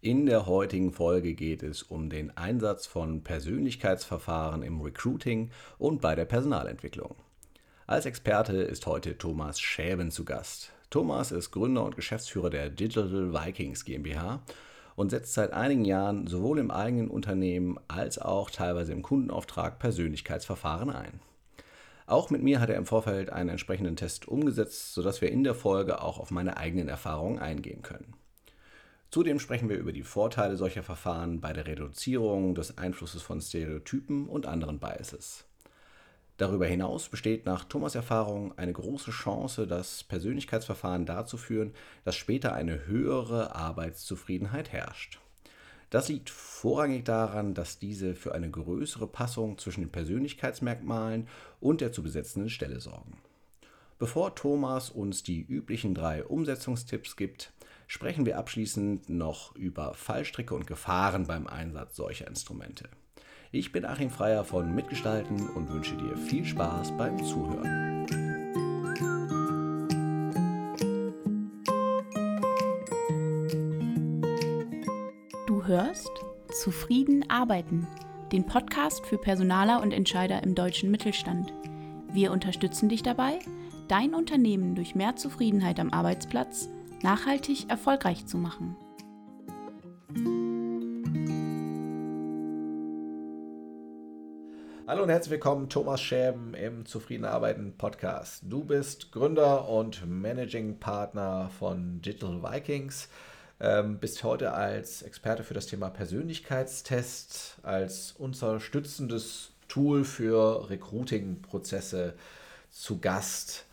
In der heutigen Folge geht es um den Einsatz von Persönlichkeitsverfahren im Recruiting und bei der Personalentwicklung. Als Experte ist heute Thomas Schäben zu Gast. Thomas ist Gründer und Geschäftsführer der Digital Vikings GmbH und setzt seit einigen Jahren sowohl im eigenen Unternehmen als auch teilweise im Kundenauftrag Persönlichkeitsverfahren ein. Auch mit mir hat er im Vorfeld einen entsprechenden Test umgesetzt, sodass wir in der Folge auch auf meine eigenen Erfahrungen eingehen können. Zudem sprechen wir über die Vorteile solcher Verfahren bei der Reduzierung des Einflusses von Stereotypen und anderen Biases. Darüber hinaus besteht nach Thomas Erfahrung eine große Chance, das Persönlichkeitsverfahren dazu führen, dass später eine höhere Arbeitszufriedenheit herrscht. Das liegt vorrangig daran, dass diese für eine größere Passung zwischen den Persönlichkeitsmerkmalen und der zu besetzenden Stelle sorgen. Bevor Thomas uns die üblichen drei Umsetzungstipps gibt, sprechen wir abschließend noch über Fallstricke und Gefahren beim Einsatz solcher Instrumente. Ich bin Achim Freier von Mitgestalten und wünsche dir viel Spaß beim Zuhören. Du hörst Zufrieden arbeiten, den Podcast für Personaler und Entscheider im deutschen Mittelstand. Wir unterstützen dich dabei, dein Unternehmen durch mehr Zufriedenheit am Arbeitsplatz nachhaltig erfolgreich zu machen. Hallo und herzlich willkommen, Thomas Schäben im Zufrieden Arbeiten Podcast. Du bist Gründer und Managing Partner von Digital Vikings, ähm, bist heute als Experte für das Thema Persönlichkeitstest, als unterstützendes Tool für Recruiting-Prozesse zu Gast.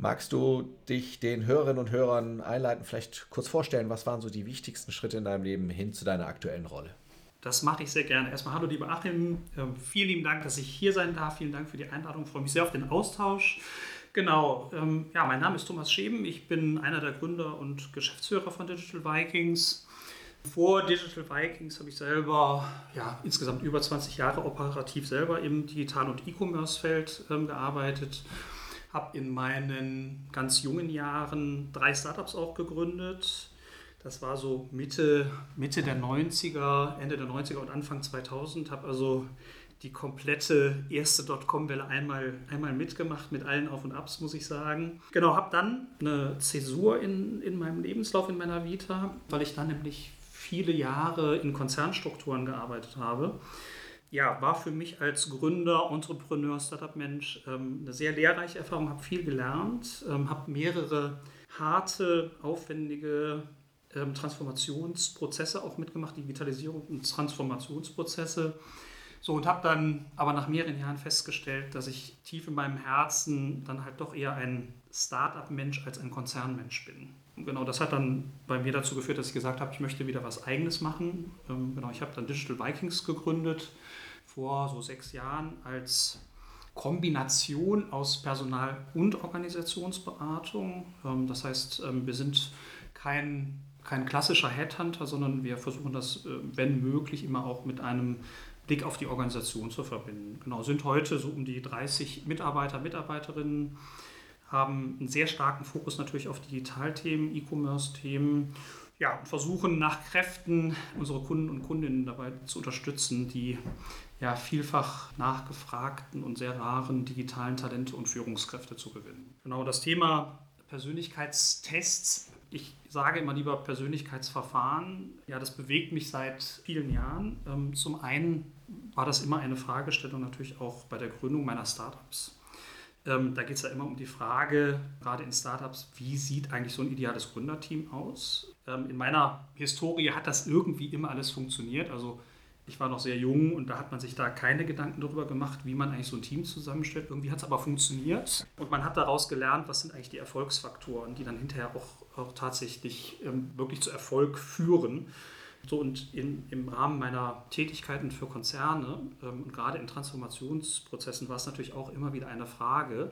Magst du dich den Hörerinnen und Hörern einleiten, vielleicht kurz vorstellen, was waren so die wichtigsten Schritte in deinem Leben hin zu deiner aktuellen Rolle? Das mache ich sehr gerne. Erstmal hallo, lieber Achim. Ähm, vielen lieben Dank, dass ich hier sein darf. Vielen Dank für die Einladung. Ich freue mich sehr auf den Austausch. Genau, ähm, ja, mein Name ist Thomas Scheben. Ich bin einer der Gründer und Geschäftsführer von Digital Vikings. Vor Digital Vikings habe ich selber ja, insgesamt über 20 Jahre operativ selber im Digital- und E-Commerce-Feld ähm, gearbeitet habe in meinen ganz jungen Jahren drei Startups auch gegründet. Das war so Mitte, Mitte der 90er, Ende der 90er und Anfang 2000. Habe also die komplette erste Dotcom-Welle einmal, einmal mitgemacht, mit allen Auf und Abs, muss ich sagen. Genau, habe dann eine Zäsur in, in meinem Lebenslauf, in meiner Vita, weil ich dann nämlich viele Jahre in Konzernstrukturen gearbeitet habe ja, war für mich als Gründer, Entrepreneur, Startup-Mensch ähm, eine sehr lehrreiche Erfahrung, habe viel gelernt, ähm, habe mehrere harte, aufwendige ähm, Transformationsprozesse auch mitgemacht, Digitalisierung und Transformationsprozesse. So, und habe dann aber nach mehreren Jahren festgestellt, dass ich tief in meinem Herzen dann halt doch eher ein Startup-Mensch als ein Konzernmensch bin. Genau das hat dann bei mir dazu geführt, dass ich gesagt habe, ich möchte wieder was Eigenes machen. Ähm, genau, ich habe dann Digital Vikings gegründet vor so sechs Jahren als Kombination aus Personal- und Organisationsberatung. Ähm, das heißt, ähm, wir sind kein, kein klassischer Headhunter, sondern wir versuchen das, äh, wenn möglich, immer auch mit einem Blick auf die Organisation zu verbinden. Genau, sind heute so um die 30 Mitarbeiter, Mitarbeiterinnen, haben einen sehr starken Fokus natürlich auf Digitalthemen, E-Commerce-Themen ja, versuchen nach Kräften unsere Kunden und Kundinnen dabei zu unterstützen, die ja, vielfach nachgefragten und sehr raren digitalen Talente und Führungskräfte zu gewinnen. Genau das Thema Persönlichkeitstests. Ich sage immer lieber Persönlichkeitsverfahren. Ja, das bewegt mich seit vielen Jahren. Ähm, zum einen war das immer eine Fragestellung natürlich auch bei der Gründung meiner Startups. Ähm, da geht es ja immer um die Frage, gerade in Startups, wie sieht eigentlich so ein ideales Gründerteam aus? Ähm, in meiner Historie hat das irgendwie immer alles funktioniert. Also ich war noch sehr jung und da hat man sich da keine Gedanken darüber gemacht, wie man eigentlich so ein Team zusammenstellt. Irgendwie hat es aber funktioniert und man hat daraus gelernt, was sind eigentlich die Erfolgsfaktoren, die dann hinterher auch, auch tatsächlich ähm, wirklich zu Erfolg führen. So und in, im Rahmen meiner Tätigkeiten für Konzerne ähm, und gerade in Transformationsprozessen war es natürlich auch immer wieder eine Frage,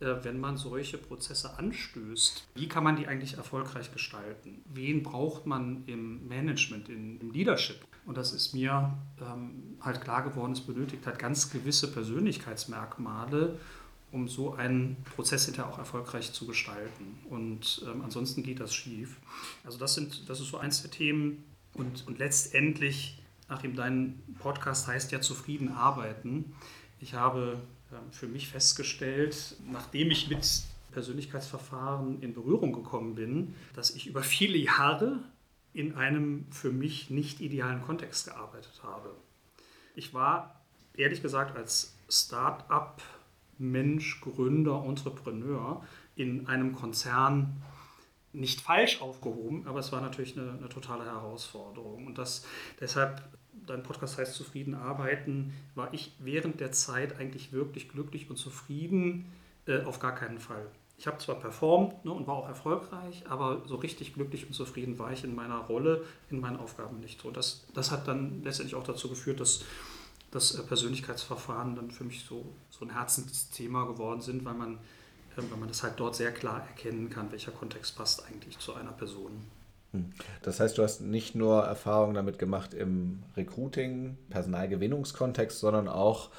äh, wenn man solche Prozesse anstößt, wie kann man die eigentlich erfolgreich gestalten? Wen braucht man im Management, im Leadership? Und das ist mir ähm, halt klar geworden, es benötigt halt ganz gewisse Persönlichkeitsmerkmale, um so einen Prozess hinterher auch erfolgreich zu gestalten. Und ähm, ansonsten geht das schief. Also das, sind, das ist so eins der Themen, Und, und letztendlich, nachdem dein Podcast heißt ja zufrieden arbeiten, ich habe ähm, für mich festgestellt, nachdem ich mit Persönlichkeitsverfahren in Berührung gekommen bin, dass ich über viele Jahre in einem für mich nicht idealen Kontext gearbeitet habe. Ich war ehrlich gesagt als Start-up-Mensch, Gründer, Entrepreneur in einem Konzern nicht falsch aufgehoben, aber es war natürlich eine, eine totale Herausforderung. Und das, deshalb, dein Podcast heißt Zufrieden arbeiten, war ich während der Zeit eigentlich wirklich glücklich und zufrieden, äh, auf gar keinen Fall. Ich habe zwar performt ne, und war auch erfolgreich, aber so richtig glücklich und zufrieden war ich in meiner Rolle, in meinen Aufgaben nicht. Und das, das hat dann letztendlich auch dazu geführt, dass dass äh, Persönlichkeitsverfahren dann für mich so, so ein Herzensthema geworden sind, weil man, äh, weil man das halt dort sehr klar erkennen kann, welcher Kontext passt eigentlich zu einer Person. Hm. Das heißt, du hast nicht nur Erfahrungen damit gemacht im Recruiting, Personalgewinnungskontext, sondern auch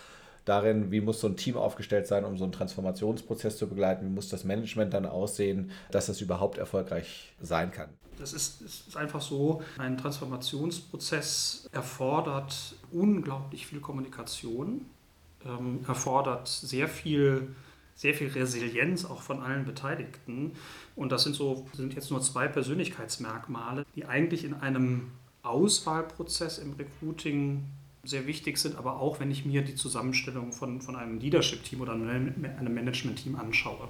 darin, wie muss so ein Team aufgestellt sein, um so einen Transformationsprozess zu begleiten, wie muss das Management dann aussehen, dass es überhaupt erfolgreich sein kann. Das ist, ist einfach so, ein Transformationsprozess erfordert unglaublich viel Kommunikation, ähm, erfordert sehr viel sehr viel Resilienz auch von allen Beteiligten. Und das sind so sind jetzt nur zwei Persönlichkeitsmerkmale, die eigentlich in einem Auswahlprozess im Recruiting sehr wichtig sind, aber auch wenn ich mir die Zusammenstellung von, von einem Leadership-Team oder einem Management-Team anschaue.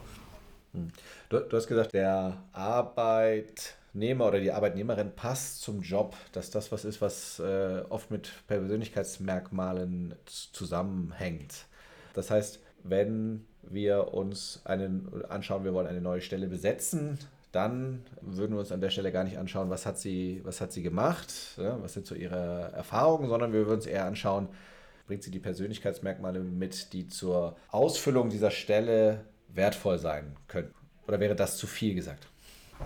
Hm. Du, du, hast gesagt, der Arbeitnehmer oder die Arbeitnehmerin passt zum Job, dass das was ist, was äh, oft mit Persönlichkeitsmerkmalen zusammenhängt. Das heißt, wenn wir uns einen anschauen, wir wollen eine neue Stelle besetzen, dann würden wir uns an der Stelle gar nicht anschauen, was hat sie, was hat sie gemacht, ja, was sind so ihre Erfahrungen, sondern wir würden uns eher anschauen, bringt sie die Persönlichkeitsmerkmale mit, die zur Ausfüllung dieser Stelle wertvoll sein können. Oder wäre das zu viel gesagt?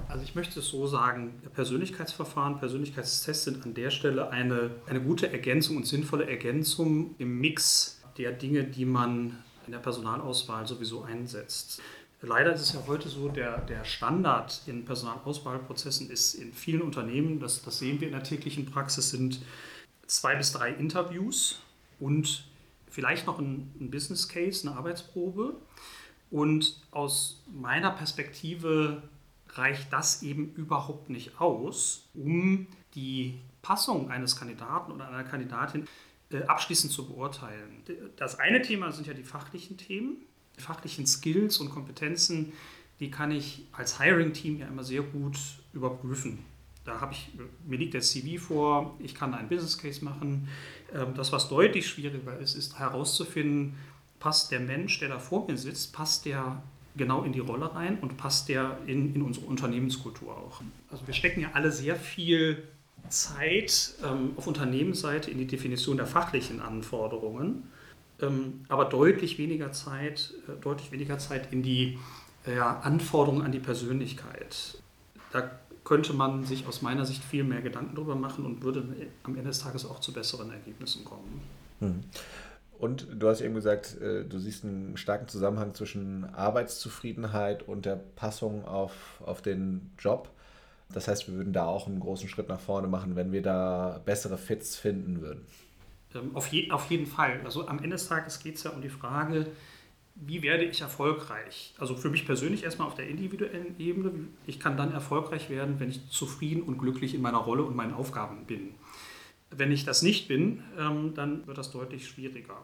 Also ich möchte es so sagen, Persönlichkeitsverfahren, Persönlichkeitstests sind an der Stelle eine, eine gute Ergänzung und sinnvolle Ergänzung im Mix der Dinge, die man in der Personalauswahl sowieso einsetzt. Leider ist es ja heute so, der, der Standard in Personalauswahlprozessen ist in vielen Unternehmen, das, das sehen wir in der täglichen Praxis, sind zwei bis drei Interviews und vielleicht noch ein, ein Business Case, eine Arbeitsprobe. Und aus meiner Perspektive reicht das eben überhaupt nicht aus, um die Passung eines Kandidaten oder einer Kandidatin äh, abschließend zu beurteilen. Das eine Thema sind ja die fachlichen Themen fachlichen Skills und Kompetenzen, die kann ich als Hiring-Team ja immer sehr gut überprüfen. Da habe ich, mir liegt der CV vor, ich kann einen Business Case machen. Ähm, das, was deutlich schwieriger ist, ist herauszufinden, passt der Mensch, der da vor mir sitzt, passt der genau in die Rolle rein und passt der in, in unsere Unternehmenskultur auch. Also wir stecken ja alle sehr viel Zeit ähm, auf Unternehmensseite in die Definition der fachlichen Anforderungen aber deutlich weniger Zeit, äh, deutlich weniger Zeit in die äh, ja, Anforderungen an die Persönlichkeit. Da könnte man sich aus meiner Sicht viel mehr Gedanken darüber machen und würde am Ende des Tages auch zu besseren Ergebnissen kommen. Hm. Und du hast eben gesagt, äh, du siehst einen starken Zusammenhang zwischen Arbeitszufriedenheit und der Passung auf, auf den Job. Das heißt, wir würden da auch einen großen Schritt nach vorne machen, wenn wir da bessere Fits finden würden. Ähm, auf, je, auf jeden Fall. Also am Ende des Tages geht es ja um die Frage, wie werde ich erfolgreich? Also für mich persönlich erstmal auf der individuellen Ebene. Ich kann dann erfolgreich werden, wenn ich zufrieden und glücklich in meiner Rolle und meinen Aufgaben bin. Wenn ich das nicht bin, ähm, dann wird das deutlich schwieriger.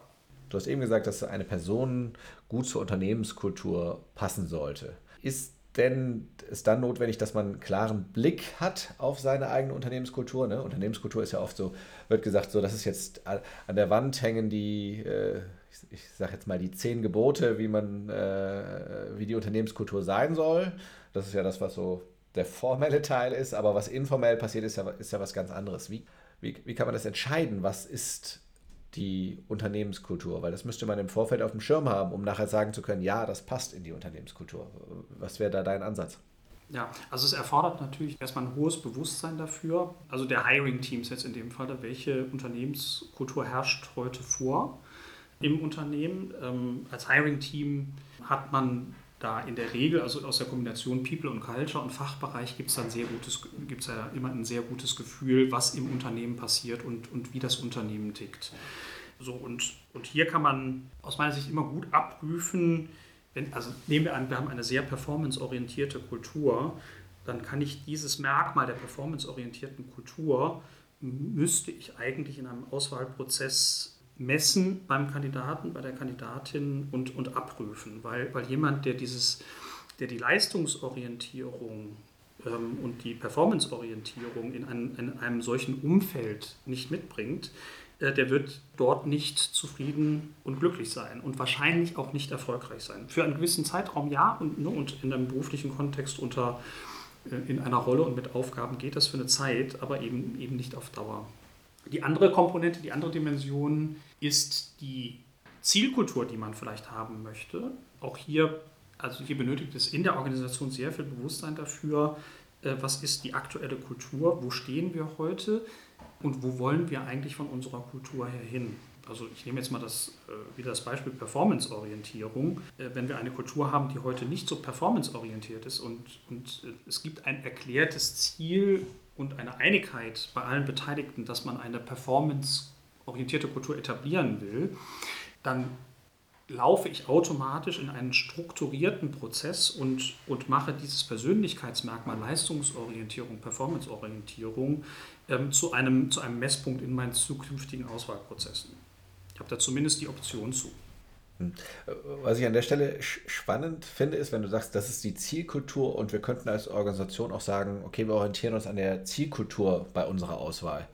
Du hast eben gesagt, dass eine Person gut zur Unternehmenskultur passen sollte. Ist denn ist dann notwendig, dass man einen klaren Blick hat auf seine eigene Unternehmenskultur. Ne? Unternehmenskultur ist ja oft so, wird gesagt, so, das ist jetzt an der Wand hängen die, äh, ich, ich sage jetzt mal die zehn Gebote, wie man, äh, wie die Unternehmenskultur sein soll. Das ist ja das, was so der formelle Teil ist, aber was informell passiert, ist ja, ist ja was ganz anderes. Wie, wie, wie kann man das entscheiden? Was ist die Unternehmenskultur? Weil das müsste man im Vorfeld auf dem Schirm haben, um nachher sagen zu können, ja, das passt in die Unternehmenskultur. Was wäre da dein Ansatz? Ja, also es erfordert natürlich erstmal ein hohes Bewusstsein dafür. Also der Hiring-Teams jetzt in dem Fall, welche Unternehmenskultur herrscht heute vor im Unternehmen. Ähm, als Hiring-Team hat man da in der Regel, also aus der Kombination People und Culture und Fachbereich, gibt es dann sehr gutes, immer ein sehr gutes Gefühl, was im Unternehmen passiert und, und wie das Unternehmen tickt. So, und, und hier kann man aus meiner Sicht immer gut abprüfen, wenn, also nehmen wir an, wir haben eine sehr performanceorientierte Kultur, dann kann ich dieses Merkmal der performanceorientierten Kultur, müsste ich eigentlich in einem Auswahlprozess messen beim Kandidaten, bei der Kandidatin und, und abprüfen, weil, weil jemand, der dieses, der die Leistungsorientierung ähm, und die Performanceorientierung in, in einem solchen Umfeld nicht mitbringt, äh, der wird dort nicht zufrieden und glücklich sein und wahrscheinlich auch nicht erfolgreich sein. Für einen gewissen Zeitraum ja und, ne, und in einem beruflichen Kontext unter äh, in einer Rolle und mit Aufgaben geht das für eine Zeit, aber eben, eben nicht auf Dauer. Die andere Komponente, die andere Dimension ist die Zielkultur, die man vielleicht haben möchte. Auch hier, also hier benötigt es in der Organisation sehr viel Bewusstsein dafür, äh, was ist die aktuelle Kultur, wo stehen wir heute und wo wollen wir eigentlich von unserer Kultur her hin. Also ich nehme jetzt mal das, äh, wieder das Beispiel Performance-Orientierung. Äh, wenn wir eine Kultur haben, die heute nicht so performance-orientiert ist und, und es gibt ein erklärtes Ziel und eine Einigkeit bei allen Beteiligten, dass man eine performance-orientierte Kultur etablieren will, dann laufe ich automatisch in einen strukturierten Prozess und, und mache dieses Persönlichkeitsmerkmal Leistungsorientierung, Performanceorientierung ähm, zu, einem, zu einem Messpunkt in meinen zukünftigen Auswahlprozessen. Ich habe da zumindest die Option zu. Hm. Was ich an der Stelle spannend finde, ist, wenn du sagst, das ist die Zielkultur und wir könnten als Organisation auch sagen, okay, wir orientieren uns an der Zielkultur bei unserer Auswahl.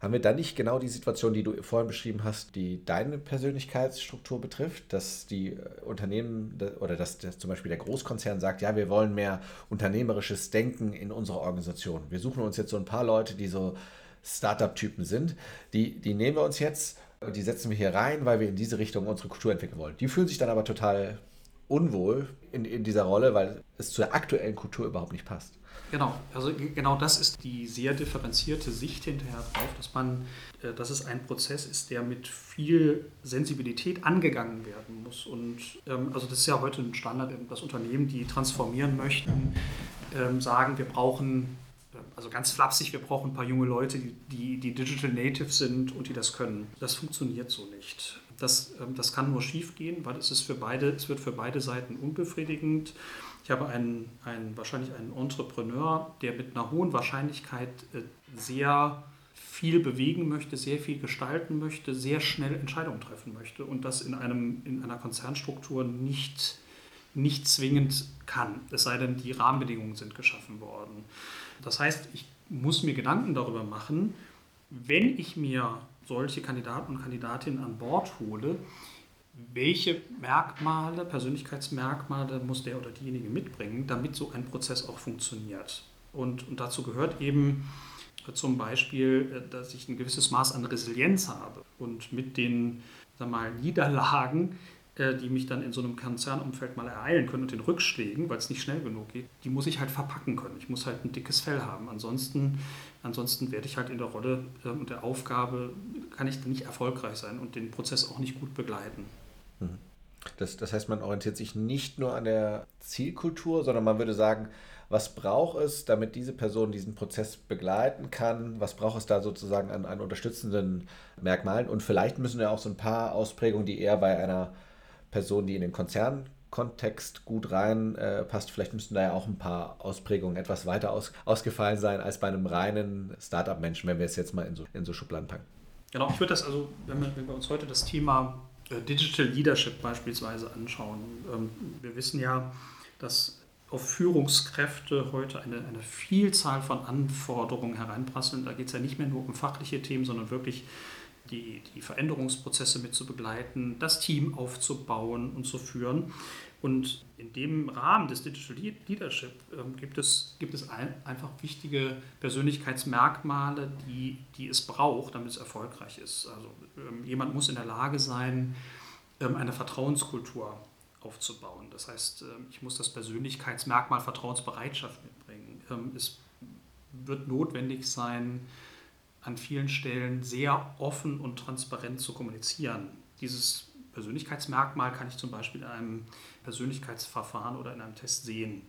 Haben wir dann nicht genau die Situation, die du vorhin beschrieben hast, die deine Persönlichkeitsstruktur betrifft, dass die äh, Unternehmen oder dass, dass zum Beispiel der Großkonzern sagt, ja, wir wollen mehr unternehmerisches Denken in unserer Organisation. Wir suchen uns jetzt so ein paar Leute, die so Startup-Typen sind, die, die nehmen wir uns jetzt die setzen wir hier rein, weil wir in diese Richtung unsere Kultur entwickeln wollen. Die fühlen sich dann aber total unwohl in, in dieser Rolle, weil es zur aktuellen Kultur überhaupt nicht passt. Genau, also genau das ist die sehr differenzierte Sicht hinterher drauf, dass man, äh, dass es ein Prozess ist, der mit viel Sensibilität angegangen werden muss. Und ähm, also das ist ja heute ein Standard, dass Unternehmen, die transformieren möchten, ähm, sagen, wir brauchen also ganz flapsig, wir brauchen ein paar junge Leute, die, die Digital Native sind und die das können. Das funktioniert so nicht. Das, ähm, das kann nur schief gehen, weil es, ist für beide, es wird für beide Seiten unbefriedigend. Ich habe einen, einen, wahrscheinlich einen Entrepreneur, der mit einer hohen Wahrscheinlichkeit äh, sehr viel bewegen möchte, sehr viel gestalten möchte, sehr schnell Entscheidungen treffen möchte und das in, einem, in einer Konzernstruktur nicht, nicht zwingend kann, es sei denn, die Rahmenbedingungen sind geschaffen worden. Das heißt, ich muss mir Gedanken darüber machen, wenn ich mir solche Kandidaten und Kandidatinnen an Bord hole, welche Merkmale, Persönlichkeitsmerkmale muss der oder diejenige mitbringen, damit so ein Prozess auch funktioniert. Und, und dazu gehört eben zum Beispiel, äh, dass ich ein gewisses Maß an Resilienz habe und mit den sag mal, Niederlagen äh, die mich dann in so einem Konzernumfeld mal ereilen können und den Rückschlägen, weil es nicht schnell genug geht, die muss ich halt verpacken können. Ich muss halt ein dickes Fell haben. Ansonsten, ansonsten werde ich halt in der Rolle äh, und der Aufgabe, kann ich nicht erfolgreich sein und den Prozess auch nicht gut begleiten. Mhm. Das, das heißt, man orientiert sich nicht nur an der Zielkultur, sondern man würde sagen, was braucht es, damit diese Person diesen Prozess begleiten kann? Was braucht es da sozusagen an, an unterstützenden Merkmalen? Und vielleicht müssen ja auch so ein paar Ausprägungen, die eher bei einer Person, die in den Konzernkontext gut reinpasst. Äh, Vielleicht müssten da ja auch ein paar Ausprägungen etwas weiter aus, ausgefallen sein als bei einem reinen Startup-Menschen, wenn wir es jetzt mal in so, in so Schubladen packen. Genau, ich würde das also, wenn wir, wenn wir, uns heute das Thema Digital Leadership beispielsweise anschauen, ähm, wir wissen ja, dass auf Führungskräfte heute eine, eine Vielzahl von Anforderungen hereinprasseln. Da geht es ja nicht mehr nur um fachliche Themen, sondern wirklich die, die Veränderungsprozesse mit zu begleiten, das Team aufzubauen und zu führen. Und in dem Rahmen des Digital Leadership ähm, gibt es, gibt es ein, einfach wichtige Persönlichkeitsmerkmale, die, die es braucht, damit es erfolgreich ist. Also ähm, jemand muss in der Lage sein, ähm, eine Vertrauenskultur aufzubauen. Das heißt, ich muss das Persönlichkeitsmerkmal Vertrauensbereitschaft mitbringen. Es wird notwendig sein, an vielen Stellen sehr offen und transparent zu kommunizieren. Dieses Persönlichkeitsmerkmal kann ich zum Beispiel in einem Persönlichkeitsverfahren oder in einem Test sehen.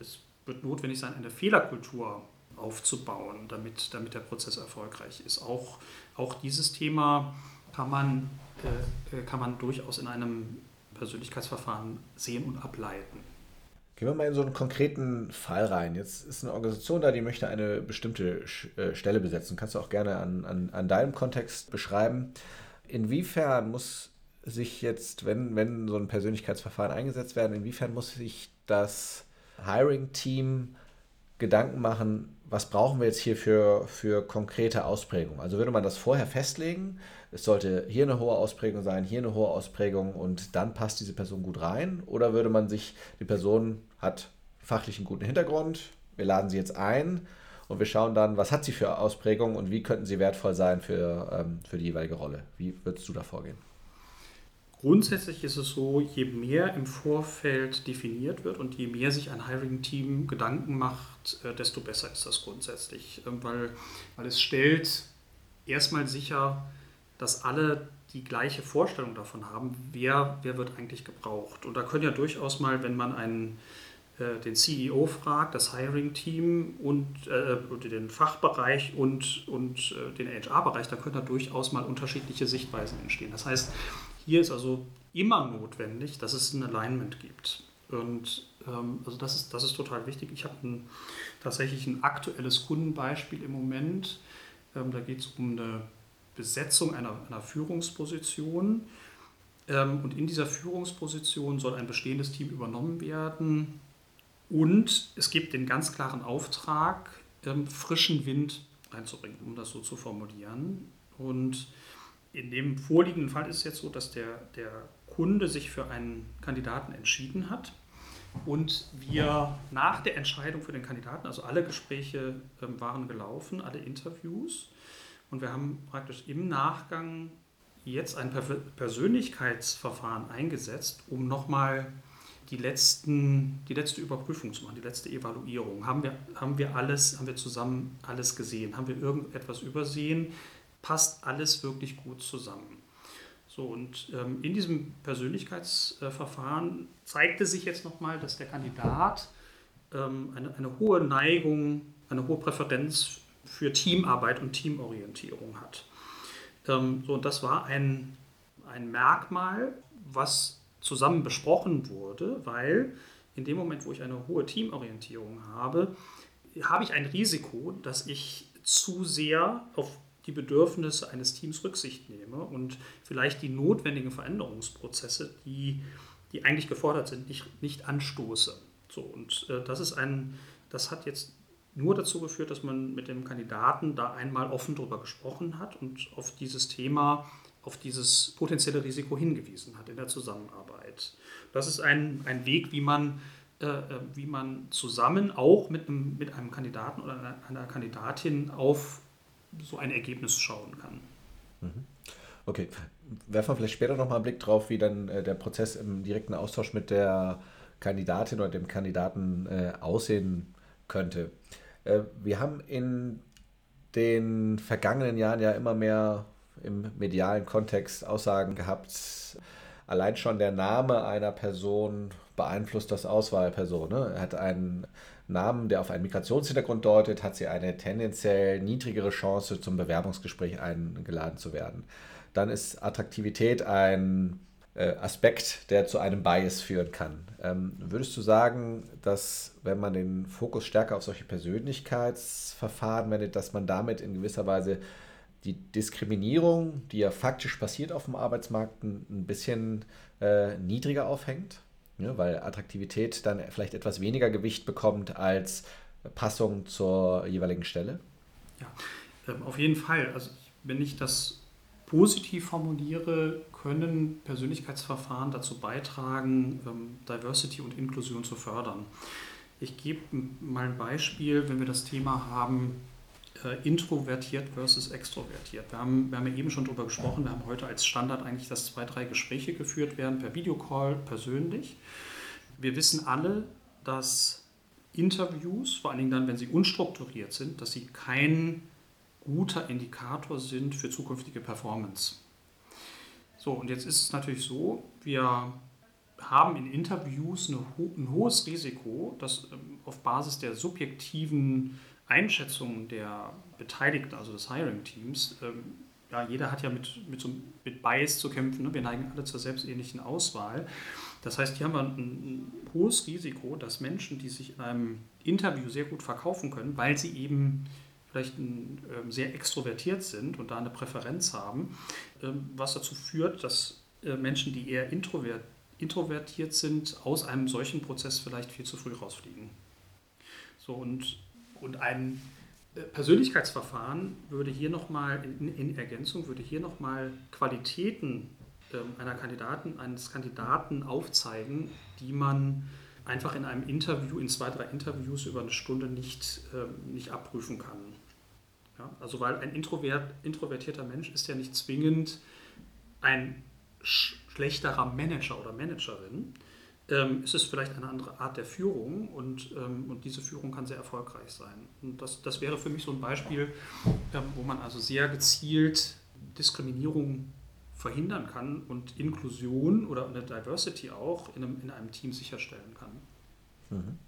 Es wird notwendig sein, eine Fehlerkultur aufzubauen, damit, damit der Prozess erfolgreich ist. Auch, auch dieses Thema kann man, äh, äh kann man durchaus in einem Persönlichkeitsverfahren sehen und ableiten. Gehen wir mal in so einen konkreten Fall rein. Jetzt ist eine Organisation da, die möchte eine bestimmte äh, Stelle besetzen. Kannst du auch gerne an, an, an deinem Kontext beschreiben. Inwiefern muss sich jetzt, wenn, wenn so ein Persönlichkeitsverfahren eingesetzt werden, inwiefern muss sich das Hiring-Team Gedanken machen, was brauchen wir jetzt hier für, für konkrete Ausprägungen? Also würde man das vorher festlegen, es sollte hier eine hohe Ausprägung sein, hier eine hohe Ausprägung und dann passt diese Person gut rein? Oder würde man sich, die Person hat fachlich einen guten Hintergrund, wir laden sie jetzt ein und wir schauen dann, was hat sie für Ausprägungen und wie könnten sie wertvoll sein für, ähm, für die jeweilige Rolle? Wie würdest du da vorgehen? Grundsätzlich ist es so, je mehr im Vorfeld definiert wird und je mehr sich ein Hiring-Team Gedanken macht, äh, desto besser ist das grundsätzlich, ähm, weil, weil es stellt erstmal sicher, dass alle die gleiche Vorstellung davon haben, wer, wer wird eigentlich gebraucht. Und da können ja durchaus mal, wenn man einen, äh, den CEO fragt, das Hiring-Team und äh, den Fachbereich und, und äh, den HR-Bereich, da können da durchaus mal unterschiedliche Sichtweisen entstehen. Das heißt, hier ist also immer notwendig, dass es ein Alignment gibt. Und ähm, also das ist, das ist total wichtig. Ich habe tatsächlich ein aktuelles Kundenbeispiel im Moment. Ähm, da geht es um eine Besetzung einer, einer Führungsposition. Ähm, und in dieser Führungsposition soll ein bestehendes Team übernommen werden. Und es gibt den ganz klaren Auftrag, ähm, frischen Wind reinzubringen, um das so zu formulieren. Und in dem vorliegenden Fall ist es jetzt so, dass der, der Kunde sich für einen Kandidaten entschieden hat und wir nach der Entscheidung für den Kandidaten, also alle Gespräche ähm, waren gelaufen, alle Interviews und wir haben praktisch im Nachgang jetzt ein Persönlichkeitsverfahren eingesetzt, um nochmal die, letzten, die letzte Überprüfung zu machen, die letzte Evaluierung. Haben wir, haben wir alles, haben wir zusammen alles gesehen? Haben wir irgendetwas übersehen? Passt alles wirklich gut zusammen. So, und ähm, in diesem Persönlichkeitsverfahren zeigte sich jetzt nochmal, dass der Kandidat ähm, eine, eine hohe Neigung, eine hohe Präferenz für Teamarbeit und Teamorientierung hat. Ähm, so, und das war ein, ein Merkmal, was zusammen besprochen wurde, weil in dem Moment, wo ich eine hohe Teamorientierung habe, habe ich ein Risiko, dass ich zu sehr auf die Bedürfnisse eines Teams Rücksicht nehme und vielleicht die notwendigen Veränderungsprozesse, die, die eigentlich gefordert sind, nicht, nicht anstoße. So, und äh, das ist ein, das hat jetzt nur dazu geführt, dass man mit dem Kandidaten da einmal offen darüber gesprochen hat und auf dieses Thema, auf dieses potenzielle Risiko hingewiesen hat in der Zusammenarbeit. Das ist ein, ein Weg, wie man, äh, äh wie man zusammen auch mit einem, mit einem Kandidaten oder einer Kandidatin auf so ein Ergebnis schauen kann. Mhm. Okay, werfen wir vielleicht später nochmal einen Blick drauf, wie dann äh, der Prozess im direkten Austausch mit der Kandidatin oder dem Kandidaten äh, aussehen könnte. Äh, wir haben in den vergangenen Jahren ja immer mehr im medialen Kontext Aussagen gehabt, allein schon der Name einer Person beeinflusst das Auswahlperson. Ne? Er hat einen Namen, der auf einen Migrationshintergrund deutet, hat sie eine tendenziell niedrigere Chance, zum Bewerbungsgespräch eingeladen zu werden. Dann ist Attraktivität ein äh, Aspekt, der zu einem Bias führen kann. Ähm, würdest du sagen, dass wenn man den Fokus stärker auf solche Persönlichkeitsverfahren wendet, dass man damit in gewisser Weise die Diskriminierung, die ja faktisch passiert auf dem Arbeitsmarkt, ein bisschen äh, niedriger aufhängt? Ne? weil Attraktivität dann vielleicht etwas weniger Gewicht bekommt als Passung zur jeweiligen Stelle? Ja, ähm, auf jeden Fall. Also wenn ich das positiv formuliere, können Persönlichkeitsverfahren dazu beitragen, ähm, Diversity und Inklusion zu fördern. Ich gebe mal ein Beispiel, wenn wir das Thema haben, äh, introvertiert versus extrovertiert. Wir haben, wir haben ja eben schon darüber gesprochen, wir haben heute als Standard eigentlich, dass zwei, drei Gespräche geführt werden per Videocall persönlich. Wir wissen alle, dass Interviews, vor allen Dingen dann, wenn sie unstrukturiert sind, dass sie kein guter Indikator sind für zukünftige Performance. So, und jetzt ist es natürlich so, wir haben in Interviews eine, ein hohes Risiko, dass ähm, auf Basis der subjektiven Einschätzungen der Beteiligten, also des Hiring-Teams, ähm, ja, jeder hat ja mit, mit, so, mit Bias zu kämpfen. Ne? Wir neigen alle zur selbstähnlichen Auswahl. Das heißt, hier haben wir ein, ein, hohes Risiko, dass Menschen, die sich in einem Interview sehr gut verkaufen können, weil sie eben vielleicht ein, ähm, sehr extrovertiert sind und da eine Präferenz haben, ähm, was dazu führt, dass äh, Menschen, die eher introvert, introvertiert sind, aus einem solchen Prozess vielleicht viel zu früh rausfliegen. So und, und ein äh, Persönlichkeitsverfahren würde hier nochmal in, in Ergänzung, würde hier nochmal Qualitäten ähm, einer Kandidaten, eines Kandidaten aufzeigen, die man einfach in einem Interview, in zwei, drei Interviews über eine Stunde nicht, ähm, nicht abprüfen kann. Ja, also weil ein Introvert, introvertierter Mensch ist ja nicht zwingend ein schlechterer Manager oder Managerin, ähm, ist es vielleicht eine andere Art der Führung und, ähm, und diese Führung kann sehr erfolgreich sein. Und das, das wäre für mich so ein Beispiel, ähm, wo man also sehr gezielt Diskriminierung verhindern kann und Inklusion oder eine Diversity auch in einem, in einem Team sicherstellen kann. Mhm.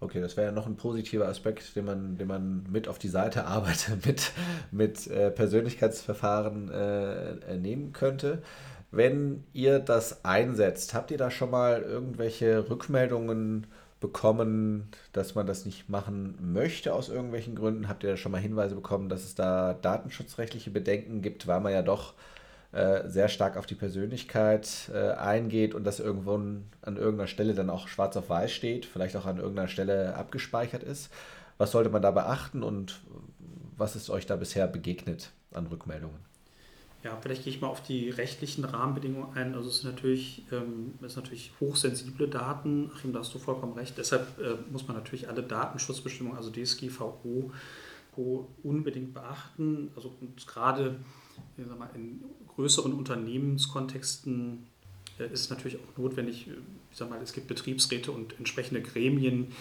Okay, das wäre ja noch ein positiver Aspekt, den man, den man mit auf die Seite arbeitet, mit, mit äh, Persönlichkeitsverfahren äh, nehmen könnte. Wenn ihr das einsetzt, habt ihr da schon mal irgendwelche Rückmeldungen bekommen, dass man das nicht machen möchte aus irgendwelchen Gründen? Habt ihr da schon mal Hinweise bekommen, dass es da datenschutzrechtliche Bedenken gibt, weil man ja doch äh, sehr stark auf die Persönlichkeit äh, eingeht und das irgendwo an irgendeiner Stelle dann auch schwarz auf weiß steht, vielleicht auch an irgendeiner Stelle abgespeichert ist? Was sollte man da beachten und was ist euch da bisher begegnet an Rückmeldungen? Ja, vielleicht gehe ich mal auf die rechtlichen Rahmenbedingungen ein. Also es ist natürlich, ähm, es ist natürlich hochsensible Daten. Achim, da hast du vollkommen recht. Deshalb äh, muss man natürlich alle Datenschutzbestimmungen, also DSGVO, unbedingt beachten. Also gerade mal, in größeren Unternehmenskontexten äh, ist es natürlich auch notwendig, ich sag mal, es gibt Betriebsräte und entsprechende Gremien, äh,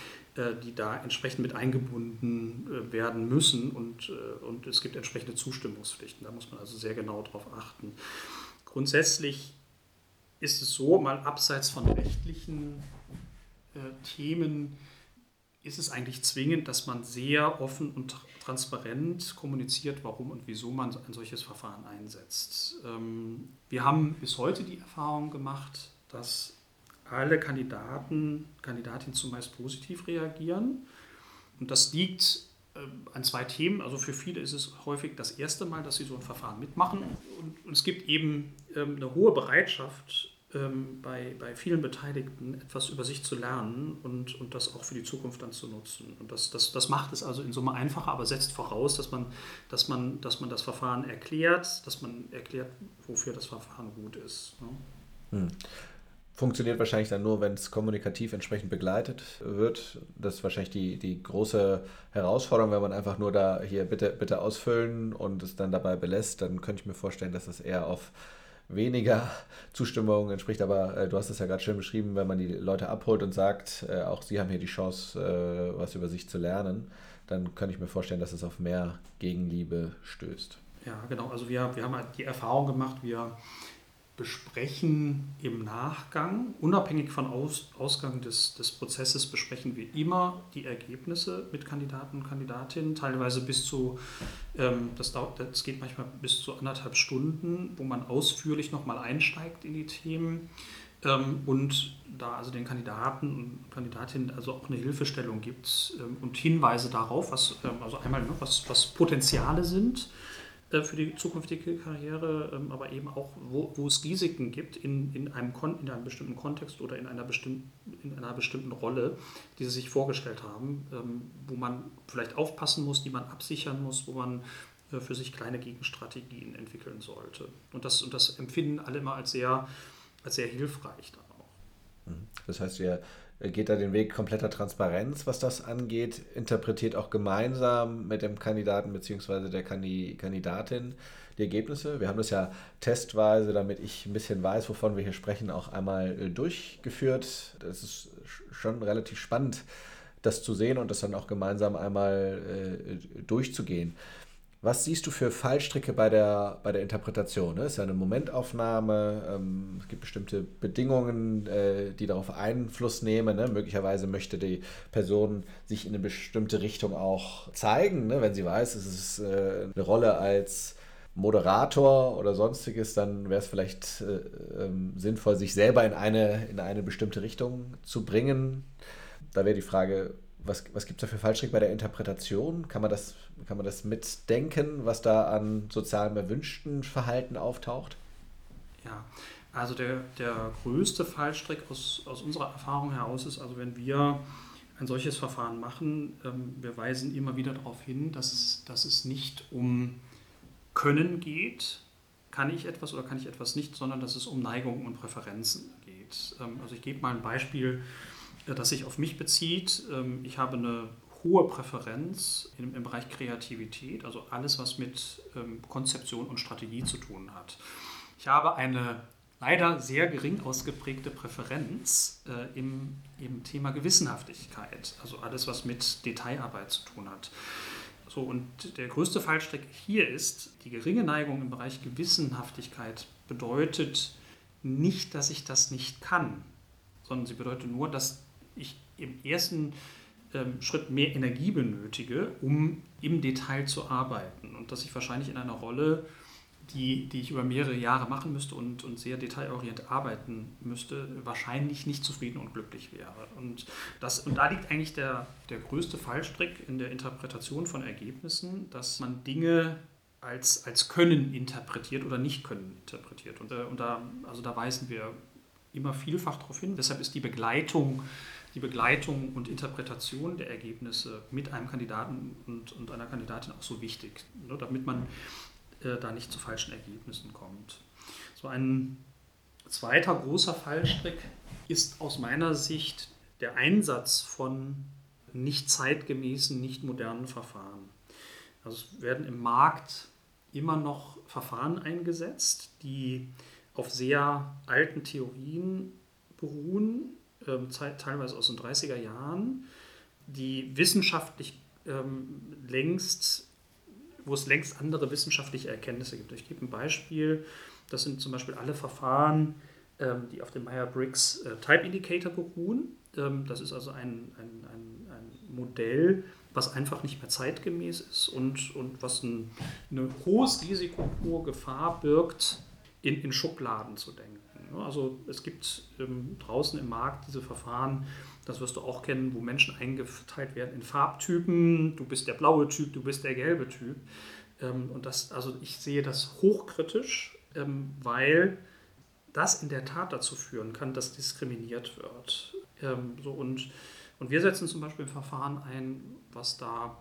die da entsprechend mit eingebunden äh, werden müssen und, äh, und es gibt entsprechende Zustimmungspflichten. Da muss man also sehr genau darauf achten. Grundsätzlich ist es so, mal abseits von rechtlichen Themen, ist es eigentlich zwingend, dass man sehr offen und transparent kommuniziert, warum und wieso man ein solches Verfahren einsetzt. Ähm, wir haben bis heute die Erfahrung gemacht, dass alle Kandidaten, Kandidatinnen zumeist positiv reagieren. Und das liegt äh, an zwei Themen. Also für viele ist es häufig das erste Mal, dass sie so ein Verfahren mitmachen. Und, es gibt eben ähm, eine hohe Bereitschaft ähm, bei, bei vielen Beteiligten, etwas über sich zu lernen und, und das auch für die Zukunft dann zu nutzen. Und das, das, das macht es also in Summe einfacher, aber setzt voraus, dass man, dass, man, dass man das Verfahren erklärt, dass man erklärt, wofür das Verfahren gut ist. Ne? Hm. Funktioniert wahrscheinlich dann nur, wenn es kommunikativ entsprechend begleitet wird. Das ist wahrscheinlich die, die große Herausforderung, wenn man einfach nur da hier bitte, bitte ausfüllen und es dann dabei belässt, dann könnte ich mir vorstellen, dass das eher auf weniger Zustimmung entspricht. Aber äh, du hast es ja gerade schön beschrieben, wenn man die Leute abholt und sagt, äh, auch sie haben hier die Chance, äh, was über sich zu lernen, dann könnte ich mir vorstellen, dass es auf mehr Gegenliebe stößt. Ja, genau. Also wir, wir haben halt die Erfahrung gemacht, wir besprechen im Nachgang, unabhängig von Aus, Ausgang des, des Prozesses, besprechen wir immer die Ergebnisse mit Kandidaten und Kandidatinnen, teilweise bis zu, ähm, das, dauert, das geht manchmal bis zu anderthalb Stunden, wo man ausführlich nochmal einsteigt in die Themen ähm, und da also den Kandidaten und Kandidatinnen also auch eine Hilfestellung gibt ähm, und Hinweise darauf, was, ähm, also einmal, ne, was, was Potenziale sind, für die zukünftige Karriere, ähm, aber eben auch, wo, wo es Risiken gibt in, in, einem Kon in einem bestimmten Kontext oder in einer, bestimmten, in einer bestimmten Rolle, die sie sich vorgestellt haben, ähm, wo man vielleicht aufpassen muss, die man absichern muss, wo man äh, für sich kleine Gegenstrategien entwickeln sollte. Und das, und das empfinden alle immer als sehr, als sehr hilfreich dann auch. Mhm. Das heißt, ihr geht da den Weg kompletter Transparenz, was das angeht, interpretiert auch gemeinsam mit dem Kandidaten bzw. der Kandidatin die Ergebnisse. Wir haben das ja testweise, damit ich ein bisschen weiß, wovon wir hier sprechen, auch einmal äh, durchgeführt. Das ist schon relativ spannend, das zu sehen und das dann auch gemeinsam einmal äh, durchzugehen. Was siehst du für Fallstricke bei der, bei der Interpretation? Es ist ja eine Momentaufnahme, ähm, es gibt bestimmte Bedingungen, äh, die darauf Einfluss nehmen. Ne? Möglicherweise möchte die Person sich in eine bestimmte Richtung auch zeigen, ne? wenn sie weiß, es ist äh, eine Rolle als Moderator oder sonstiges, dann wäre es vielleicht äh, ähm, sinnvoll, sich selber in eine, in eine bestimmte Richtung zu bringen. Da wäre die Frage, was, was gibt es da für Fallstrick bei der Interpretation? Kann man, das, kann man das mitdenken, was da an sozialem erwünschten Verhalten auftaucht? Ja, also der, der größte Fallstrick aus, aus unserer Erfahrung heraus ist, also wenn wir ein solches Verfahren machen, ähm, wir weisen immer wieder darauf hin, dass es, dass es nicht um Können geht, kann ich etwas oder kann ich etwas nicht, sondern dass es um Neigungen und Präferenzen geht. Ähm, also ich gebe mal ein Beispiel das sich auf mich bezieht. Ähm, ich habe eine hohe Präferenz im, im Bereich Kreativität, also alles, was mit ähm, Konzeption und Strategie zu tun hat. Ich habe eine leider sehr gering ausgeprägte Präferenz äh, im, im Thema Gewissenhaftigkeit, also alles, was mit Detailarbeit zu tun hat. So, und der größte Fallstrick hier ist, die geringe Neigung im Bereich Gewissenhaftigkeit bedeutet nicht, dass ich das nicht kann, sondern sie bedeutet nur, dass ich im ersten ähm, Schritt mehr Energie benötige, um im Detail zu arbeiten. Und dass ich wahrscheinlich in einer Rolle, die, die ich über mehrere Jahre machen müsste und, und sehr detailorientiert arbeiten müsste, wahrscheinlich nicht zufrieden und glücklich wäre. Und, das, und da liegt eigentlich der, der größte Fallstrick in der Interpretation von Ergebnissen, dass man Dinge als, als Können interpretiert oder nicht Können interpretiert. Und, äh, und da, also da weisen wir immer vielfach darauf hin. Deshalb ist die Begleitung die Begleitung und Interpretation der Ergebnisse mit einem Kandidaten und, und einer Kandidatin auch so wichtig, ne, damit man äh, da nicht zu falschen Ergebnissen kommt. So ein zweiter großer Fallstrick ist aus meiner Sicht der Einsatz von nicht zeitgemäßen, nicht modernen Verfahren. Also es werden im Markt immer noch Verfahren eingesetzt, die auf sehr alten Theorien beruhen, ähm, teilweise aus den 30er Jahren, die wissenschaftlich ähm, längst, wo es längst andere wissenschaftliche Erkenntnisse gibt. Ich gebe ein Beispiel, das sind zum Beispiel alle Verfahren, ähm, die auf dem Meyer-Briggs äh, Type Indicator beruhen. Ähm, das ist also ein, ein, ein, ein, Modell, was einfach nicht mehr zeitgemäß ist und, und was ein, ein hohes Risiko, hohe Gefahr birgt, in, in Schubladen zu denken. Also es gibt ähm, draußen im Markt diese Verfahren, das wirst du auch kennen, wo Menschen eingeteilt werden in Farbtypen. Du bist der blaue Typ, du bist der gelbe Typ. Ähm, und das, also ich sehe das hochkritisch, ähm, weil das in der Tat dazu führen kann, dass diskriminiert wird. Ähm, so und, und wir setzen zum Beispiel ein Verfahren ein, was da,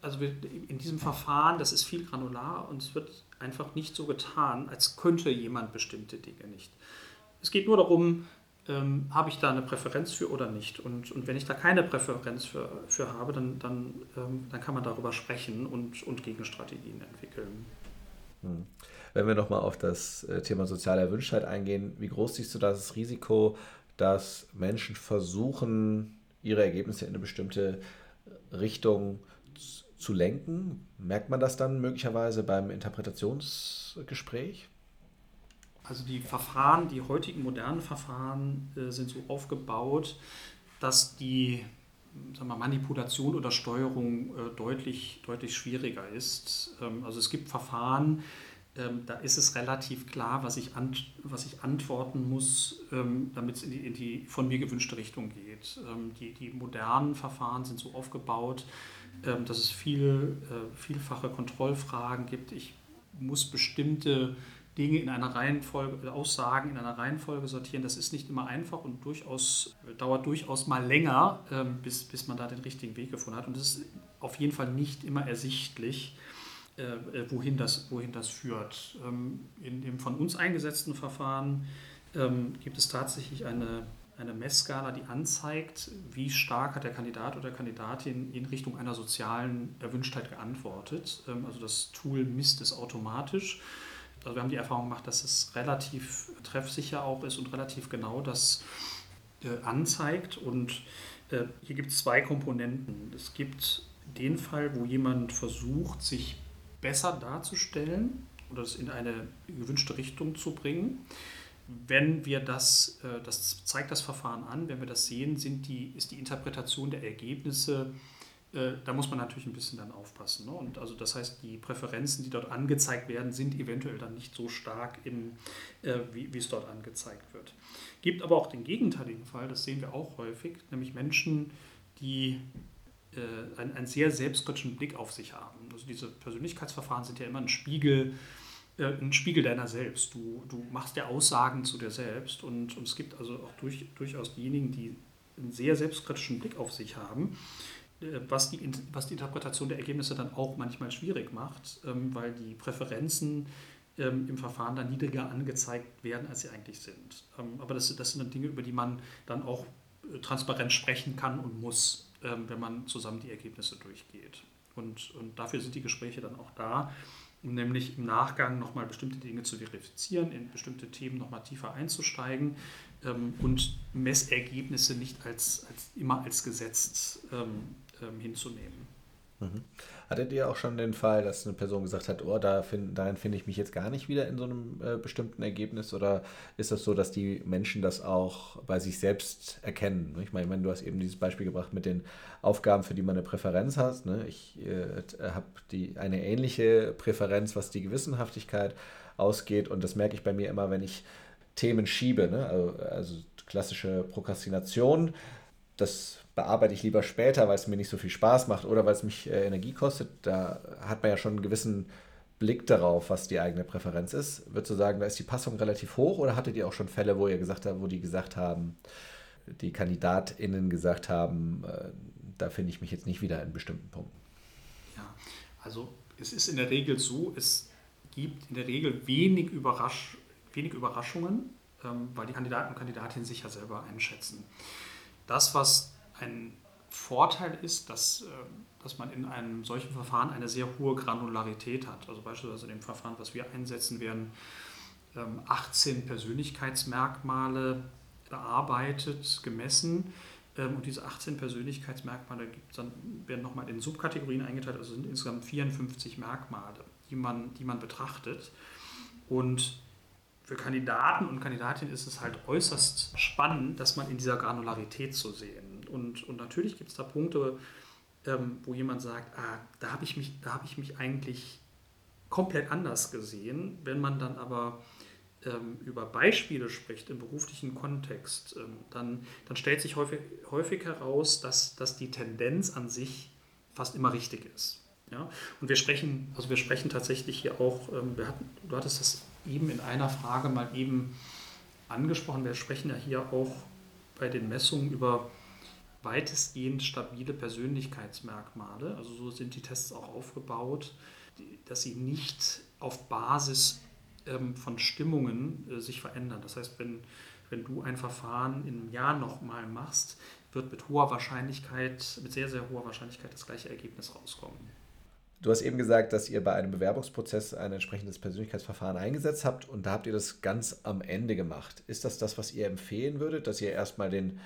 also in diesem Verfahren, das ist viel granular und es wird einfach nicht so getan, als könnte jemand bestimmte Dinge nicht. Es geht nur darum, ähm, habe ich da eine Präferenz für oder nicht. Und, und wenn ich da keine Präferenz für, für habe, dann, dann, ähm, dann kann man darüber sprechen und, und Gegenstrategien entwickeln. Hm. Wenn wir nochmal auf das äh, Thema soziale Erwünschtheit eingehen, wie groß siehst du das Risiko, dass Menschen versuchen, ihre Ergebnisse in eine bestimmte Richtung zu lenken? Merkt man das dann möglicherweise beim Interpretationsgespräch? Also die Verfahren, die heutigen modernen Verfahren äh, sind so aufgebaut, dass die sagen wir, Manipulation oder Steuerung äh, deutlich, deutlich schwieriger ist. Ähm, also es gibt Verfahren, ähm, da ist es relativ klar, was ich, an, was ich antworten muss, ähm, damit es in die, in die von mir gewünschte Richtung geht. Die, die modernen Verfahren sind so aufgebaut, dass es viel, äh, vielfache Kontrollfragen gibt. Ich muss bestimmte Dinge in einer Reihenfolge, Aussagen in einer Reihenfolge sortieren. Das ist nicht immer einfach und durchaus, dauert durchaus mal länger, ähm, bis, bis man da den richtigen Weg gefunden hat. Und es ist auf jeden Fall nicht immer ersichtlich, äh, äh, wohin, das, wohin das führt. Ähm, in dem von uns eingesetzten Verfahren ähm, gibt es tatsächlich eine, eine Messskala, die anzeigt, wie stark hat der Kandidat oder Kandidatin in Richtung einer sozialen Erwünschtheit geantwortet. Also das Tool misst es automatisch also wir haben die Erfahrung gemacht, dass es relativ treffsicher auch ist und relativ genau das äh, anzeigt. Und äh, hier gibt es zwei Komponenten. Es gibt den Fall, wo jemand versucht, sich besser darzustellen oder es in eine gewünschte Richtung zu bringen. Wenn wir das, äh, das zeigt das Verfahren an, wenn wir das sehen, sind die, ist die Interpretation der Ergebnisse, da muss man natürlich ein bisschen dann aufpassen. Ne? Und also das heißt, die Präferenzen, die dort angezeigt werden, sind eventuell dann nicht so stark, in, äh, wie, es dort angezeigt wird. Gibt aber auch den gegenteiligen Fall, das sehen wir auch häufig, nämlich Menschen, die äh, einen, einen sehr selbstkritischen Blick auf sich haben. Also diese Persönlichkeitsverfahren sind ja immer ein Spiegel, äh, ein Spiegel deiner selbst. Du, du machst ja Aussagen zu dir selbst und, und es gibt also auch durch, durchaus diejenigen, die einen sehr selbstkritischen Blick auf sich haben, äh, was die, was die Interpretation der Ergebnisse dann auch manchmal schwierig macht, ähm, weil die Präferenzen ähm, im Verfahren dann niedriger angezeigt werden, als sie eigentlich sind. Ähm, aber das, das sind dann Dinge, über die man dann auch transparent sprechen kann und muss. Wenn man zusammen die Ergebnisse durchgeht. Und, und dafür sind die Gespräche dann auch da, um nämlich im Nachgang nochmal bestimmte Dinge zu verifizieren, in bestimmte Themen nochmal tiefer einzusteigen und Messergebnisse nicht als, als immer als gesetzt ähm, ähm hinzunehmen. Mhm. Hattet ihr auch schon den Fall, dass eine Person gesagt hat, oh, da find, darin finde ich mich jetzt gar nicht wieder in so einem äh, bestimmten Ergebnis? Oder ist das so, dass die Menschen das auch bei sich selbst erkennen? Ich meine, ich meine du hast eben dieses Beispiel gebracht mit den Aufgaben, für die man eine Präferenz hat. Ne? Ich äh, habe eine ähnliche Präferenz, was die Gewissenhaftigkeit ausgeht. Und das merke ich bei mir immer, wenn ich Themen schiebe. Ne? Also, also klassische Prokrastination. Das bearbeite ich lieber später, weil es mir nicht so viel Spaß macht oder weil es mich äh, Energie kostet. Da hat man ja schon einen gewissen Blick darauf, was die eigene Präferenz ist. Würdest du sagen, da ist die Passung relativ hoch oder hattet ihr auch schon Fälle, wo ihr gesagt habt, wo die gesagt haben, die KandidatInnen gesagt haben, äh, da finde ich mich jetzt nicht wieder in bestimmten Punkten? Ja, also es ist in der Regel so, es gibt in der Regel wenig, Überrasch wenig Überraschungen, ähm, weil die Kandidaten und Kandidatinnen sich ja selber einschätzen. Das, was ein Vorteil ist, dass, äh, dass man in einem solchen Verfahren eine sehr hohe Granularität hat. Also beispielsweise in dem Verfahren, was wir einsetzen, werden 18 ähm, Persönlichkeitsmerkmale bearbeitet, gemessen. Ähm, und diese 18 Persönlichkeitsmerkmale dann, werden nochmal in Subkategorien eingeteilt, also sind insgesamt 54 Merkmale, die man, die man betrachtet. Und für Kandidaten und Kandidatinnen ist es halt äußerst spannend, dass man in dieser Granularität zu sehen und, und natürlich gibt es da Punkte, ähm, wo jemand sagt, ah, da habe ich, mich, hab ich mich eigentlich komplett anders gesehen. Wenn man dann aber ähm, über Beispiele spricht im beruflichen Kontext, ähm, dann, dann stellt sich häufig, häufig heraus, dass, dass die Tendenz an sich fast immer richtig ist. Ja? Und wir sprechen, also wir sprechen tatsächlich hier auch, ähm, wir hatten, du hattest das eben in einer Frage mal eben angesprochen, wir sprechen ja hier auch bei den Messungen über weitestgehend stabile Persönlichkeitsmerkmale. Also so sind die Tests auch aufgebaut, dass sie nicht auf Basis ähm, von Stimmungen äh, sich verändern. Das heißt, wenn, wenn du ein Verfahren in einem Jahr nochmal machst, wird mit hoher Wahrscheinlichkeit, mit sehr, sehr hoher Wahrscheinlichkeit das gleiche Ergebnis rauskommen. Du hast eben gesagt, dass ihr bei einem Bewerbungsprozess ein entsprechendes Persönlichkeitsverfahren eingesetzt habt und da habt ihr das ganz am Ende gemacht. Ist das das, was ihr empfehlen würdet, dass ihr erstmal den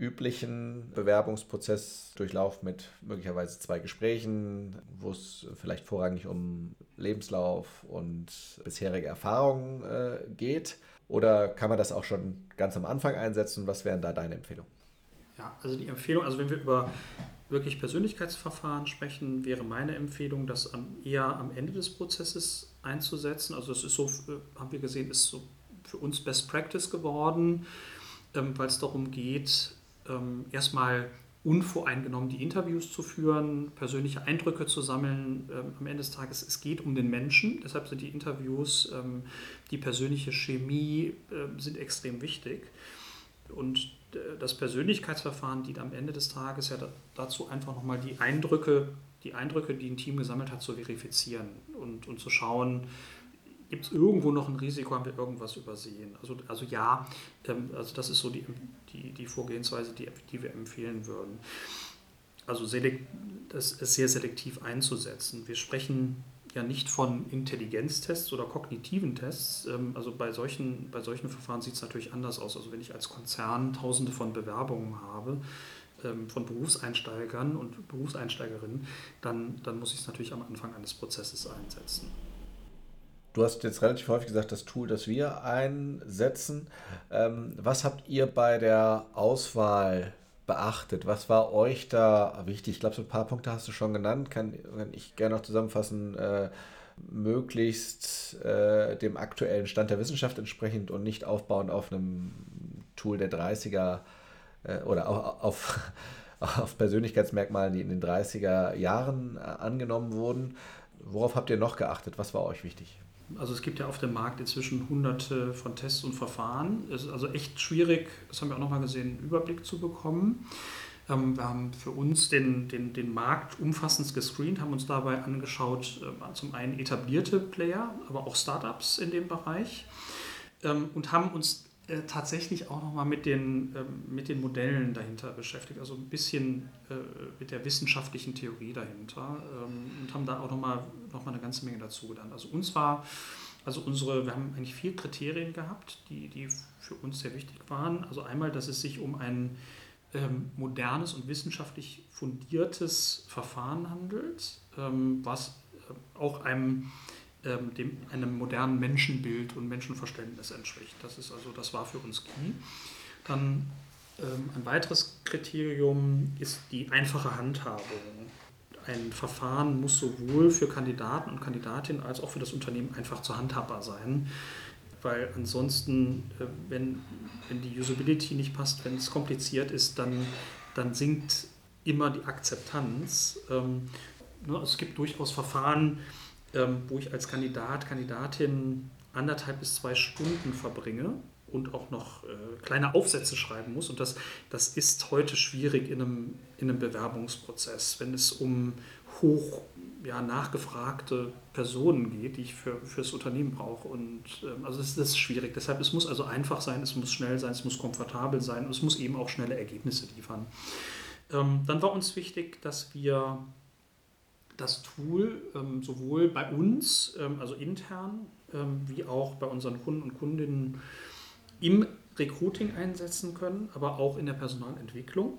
üblichen Bewerbungsprozess durchlaufen mit möglicherweise zwei Gesprächen, wo es vielleicht vorrangig um Lebenslauf und bisherige Erfahrungen äh, geht? Oder kann man das auch schon ganz am Anfang einsetzen? Was wären da deine Empfehlungen? Ja, also die Empfehlung, also wenn wir über wirklich Persönlichkeitsverfahren sprechen, wäre meine Empfehlung, das eher am Ende des Prozesses einzusetzen. Also das ist so, äh, haben wir gesehen, ist so für uns Best Practice geworden, ähm, weil es darum geht, ähm, erstmal unvoreingenommen die Interviews zu führen, persönliche Eindrücke zu sammeln. Ähm, am Ende des Tages, es geht um den Menschen, deshalb sind die Interviews, ähm, die persönliche Chemie äh, sind extrem wichtig. Und äh, das Persönlichkeitsverfahren dient am Ende des Tages ja dazu, einfach nochmal die Eindrücke, die Eindrücke, die ein Team gesammelt hat, zu verifizieren und, und zu schauen, gibt es irgendwo noch ein Risiko, haben wir irgendwas übersehen? Also, also ja, ähm, also das ist so die, die, die Vorgehensweise, die, die wir empfehlen würden. Also selekt, das ist sehr selektiv einzusetzen. Wir sprechen ja nicht von Intelligenztests oder kognitiven Tests. Ähm, also bei solchen, bei solchen Verfahren sieht es natürlich anders aus. Also wenn ich als Konzern tausende von Bewerbungen habe, ähm, von Berufseinsteigern und Berufseinsteigerinnen, dann, dann muss ich es natürlich am Anfang eines Prozesses einsetzen. Du hast jetzt relativ häufig gesagt, das Tool, das wir einsetzen. Ähm, was habt ihr bei der Auswahl beachtet? Was war euch da wichtig? Ich glaube, so ein paar Punkte hast du schon genannt. Kann, kann ich gerne noch zusammenfassen. Äh, möglichst äh, dem aktuellen Stand der Wissenschaft entsprechend und nicht aufbauend auf einem Tool der 30er äh, oder auf, auf, auf, Persönlichkeitsmerkmalen, die in den 30er Jahren äh, angenommen wurden. Worauf habt ihr noch geachtet? Was war euch wichtig? Also es gibt ja auf dem Markt inzwischen hunderte von Tests und Verfahren. Es ist also echt schwierig, das haben wir auch nochmal gesehen, einen Überblick zu bekommen. Ähm, wir haben für uns den, den, den Markt umfassend gescreent, haben uns dabei angeschaut, äh, zum einen etablierte Player, aber auch Startups in dem Bereich ähm, und haben uns äh, tatsächlich auch nochmal mit den, ähm, mit den Modellen dahinter beschäftigt, also ein bisschen äh, mit der wissenschaftlichen Theorie dahinter und haben da auch nochmal noch mal eine ganze Menge dazu getan. Also uns war also unsere, wir haben eigentlich vier Kriterien gehabt, die, die für uns sehr wichtig waren. Also einmal, dass es sich um ein ähm, modernes und wissenschaftlich fundiertes Verfahren handelt, ähm, was äh, auch einem, ähm, dem, einem modernen Menschenbild und Menschenverständnis entspricht. Das ist also, das war für uns key. Dann ähm, ein weiteres Kriterium ist die einfache Handhabung. Ein Verfahren muss sowohl für Kandidaten und Kandidatinnen als auch für das Unternehmen einfach zu handhabbar sein weil ansonsten, äh, wenn, wenn die Usability nicht passt, wenn es kompliziert ist, dann, dann sinkt immer die Akzeptanz. Ähm, ne, es gibt durchaus Verfahren, ähm, wo ich als Kandidat, Kandidatin anderthalb bis zwei Stunden verbringe und auch noch äh, kleine Aufsätze schreiben muss. Und das, das ist heute schwierig in einem, in einem Bewerbungsprozess, wenn es um hoch ja, nachgefragte Personen geht, die ich für, fürs Unternehmen brauche. Und ähm, also das, das ist schwierig. Deshalb, es muss also einfach sein, es muss schnell sein, es muss komfortabel sein und es muss eben auch schnelle Ergebnisse liefern. Ähm, dann war uns wichtig, dass wir das Tool ähm, sowohl bei uns, ähm, also intern, ähm, wie auch bei unseren Kunden und Kundinnen im Recruiting einsetzen können, aber auch in der Personalentwicklung.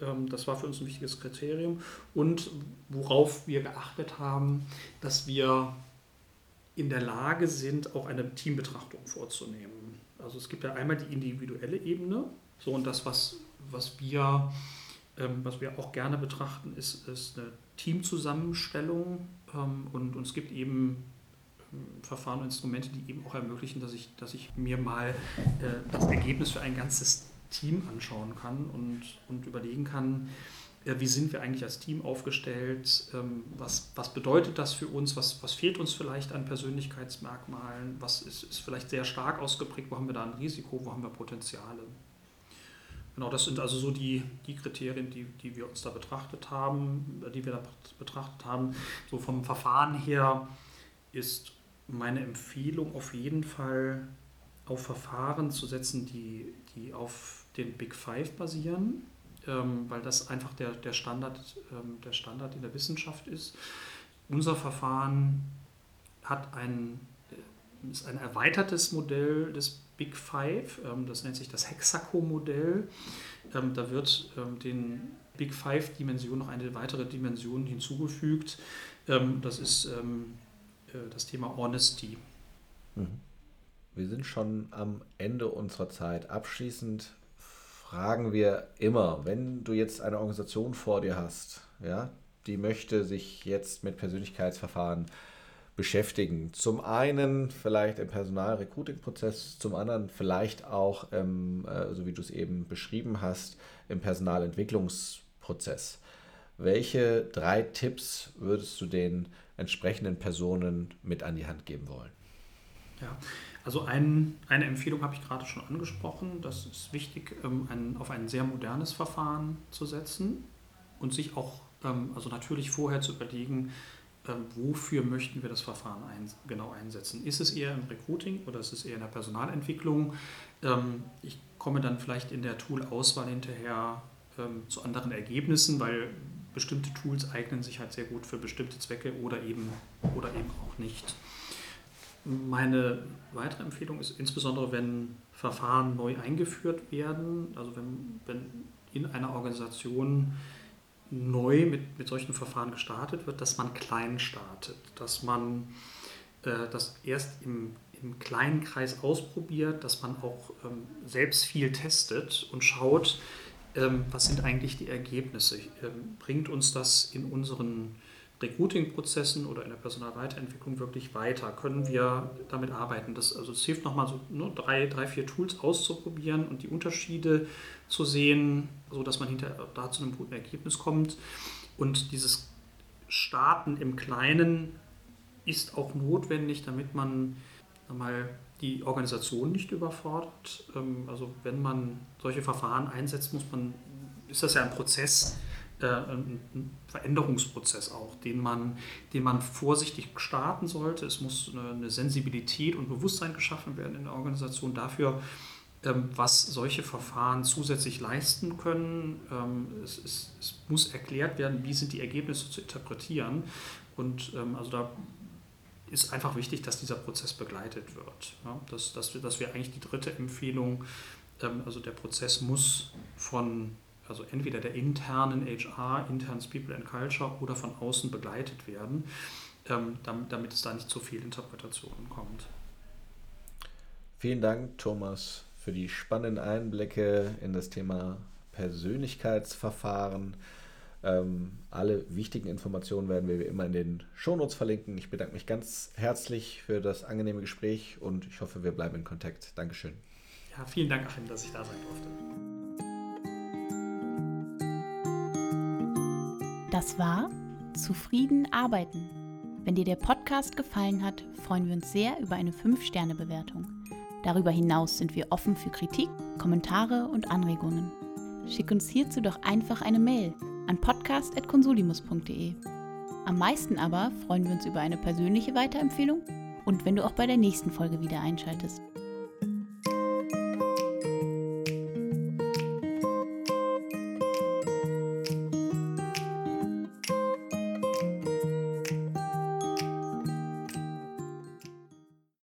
Ähm, das war für uns ein wichtiges Kriterium. Und worauf wir geachtet haben, dass wir in der Lage sind, auch eine Teambetrachtung vorzunehmen. Also es gibt ja einmal die individuelle Ebene, so und das, was, was, wir, was wir auch gerne betrachten, ist, ist eine Teamzusammenstellung ähm, und, und es gibt eben ähm, Verfahren und Instrumente, die eben auch ermöglichen, dass ich, dass ich mir mal äh, das Ergebnis für ein ganzes Team anschauen kann und, und überlegen kann, äh, wie sind wir eigentlich als Team aufgestellt, ähm, was, was bedeutet das für uns, was, was fehlt uns vielleicht an Persönlichkeitsmerkmalen, was ist, ist vielleicht sehr stark ausgeprägt, wo haben wir da ein Risiko, wo haben wir Potenziale. Genau, das sind also so die, die Kriterien, die, die wir uns da betrachtet haben, die wir da betrachtet haben. So vom Verfahren her ist meine Empfehlung auf jeden Fall auf Verfahren zu setzen, die, die auf den Big Five basieren, ähm, weil das einfach der, der, Standard, ähm, der Standard in der Wissenschaft ist. Unser Verfahren hat ein, äh, ist ein erweitertes Modell des Big Five, ähm, das nennt sich das Hexaco-Modell. Ähm, da wird ähm, den Big Five-Dimensionen noch eine weitere Dimension hinzugefügt. Das ist äh, das Thema Honesty. Mhm. Wir sind schon am Ende unserer Zeit. Abschließend fragen wir immer, wenn du jetzt eine Organisation vor dir hast, ja, die möchte sich jetzt mit Persönlichkeitsverfahren beschäftigen. Zum einen vielleicht im Personalrecruiting-Prozess, zum anderen vielleicht auch, ähm, äh, so wie du es eben beschrieben hast, im Personalentwicklungsprozess. Welche drei Tipps würdest du den entsprechenden Personen mit an die Hand geben wollen? Ja, also ein, eine Empfehlung habe ich gerade schon angesprochen. Das ist wichtig, ähm, ein, auf ein sehr modernes Verfahren zu setzen und sich auch, ähm, also natürlich vorher zu überlegen, wofür möchten wir das Verfahren ein, genau einsetzen. Ist es eher im Recruiting oder ist es eher in der Personalentwicklung? ich komme dann vielleicht in der Tool-Auswahl hinterher zu anderen Ergebnissen, weil bestimmte Tools eignen sich halt sehr gut für bestimmte Zwecke oder eben, oder eben auch nicht. Meine weitere Empfehlung ist insbesondere, wenn Verfahren neu eingeführt werden, also wenn, wenn in einer Organisation neu mit, mit solchen Verfahren gestartet wird, dass man klein startet, dass man äh, das erst im, im kleinen Kreis ausprobiert, dass man auch ähm, selbst viel testet und schaut, ähm, was sind eigentlich die Ergebnisse. Ähm, bringt uns das in unseren Recruiting-Prozessen oder in der Personalweiterentwicklung wirklich weiter? Können wir damit arbeiten? Das, also es hilft nochmal so ne, drei, drei, vier Tools auszuprobieren und die Unterschiede zu sehen, sodass man hinterher da zu einem guten Ergebnis kommt. Und dieses Starten im Kleinen ist auch notwendig, damit man mal die Organisation nicht überfordert. Ähm, also wenn man solche Verfahren einsetzt, muss man, ist das ja ein Prozess, äh, ein Veränderungsprozess auch, den man, den man vorsichtig starten sollte. Es muss eine Sensibilität und Bewusstsein geschaffen werden in der Organisation dafür, was solche Verfahren zusätzlich leisten können. Ähm, es, es, es muss erklärt werden, wie sind die Ergebnisse zu interpretieren. Und also da ist einfach wichtig, dass dieser Prozess begleitet wird. Ja, das, das, das wäre eigentlich die dritte Empfehlung. Ähm, also der Prozess muss von also entweder der internen HR, internes People and Culture oder von außen begleitet werden, ähm, damit, damit es da nicht zu viel Interpretationen kommt. Vielen Dank, Thomas, für die spannenden Einblicke in das Thema Persönlichkeitsverfahren. Ähm, alle wichtigen Informationen werden wir wie immer in den Shownotes verlinken. Ich bedanke mich ganz herzlich für das angenehme Gespräch und ich hoffe, wir bleiben in Kontakt. Dankeschön. Ja, vielen Dank, Achim, dass ich da sein durfte. Das war Zufrieden arbeiten. Wenn dir der Podcast gefallen hat, freuen wir uns sehr über eine 5-Sterne-Bewertung. Darüber hinaus sind wir offen für Kritik, Kommentare und Anregungen. Schick uns hierzu doch einfach eine Mail an podcast.consulimus.de. Am meisten aber freuen wir uns über eine persönliche Weiterempfehlung und wenn du auch bei der nächsten Folge wieder einschaltest.